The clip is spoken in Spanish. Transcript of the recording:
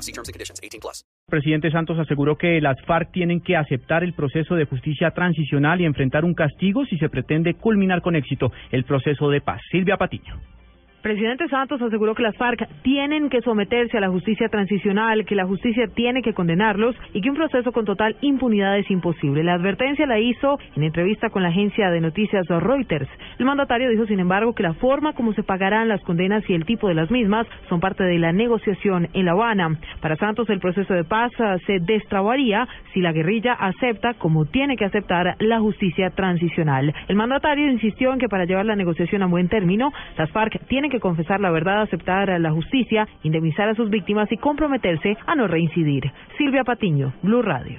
See terms and conditions. 18 plus. Presidente Santos aseguró que las FARC tienen que aceptar el proceso de justicia transicional y enfrentar un castigo si se pretende culminar con éxito el proceso de paz. Silvia Patiño. Presidente Santos aseguró que las FARC tienen que someterse a la justicia transicional, que la justicia tiene que condenarlos y que un proceso con total impunidad es imposible. La advertencia la hizo en entrevista con la agencia de noticias Reuters. El mandatario dijo, sin embargo, que la forma como se pagarán las condenas y el tipo de las mismas son parte de la negociación en La Habana. Para Santos, el proceso de paz ah, se destrabaría si la guerrilla acepta, como tiene que aceptar, la justicia transicional. El mandatario insistió en que para llevar la negociación a buen término, las FARC tienen que confesar la verdad, aceptar la justicia, indemnizar a sus víctimas y comprometerse a no reincidir. Silvia Patiño, Blue Radio.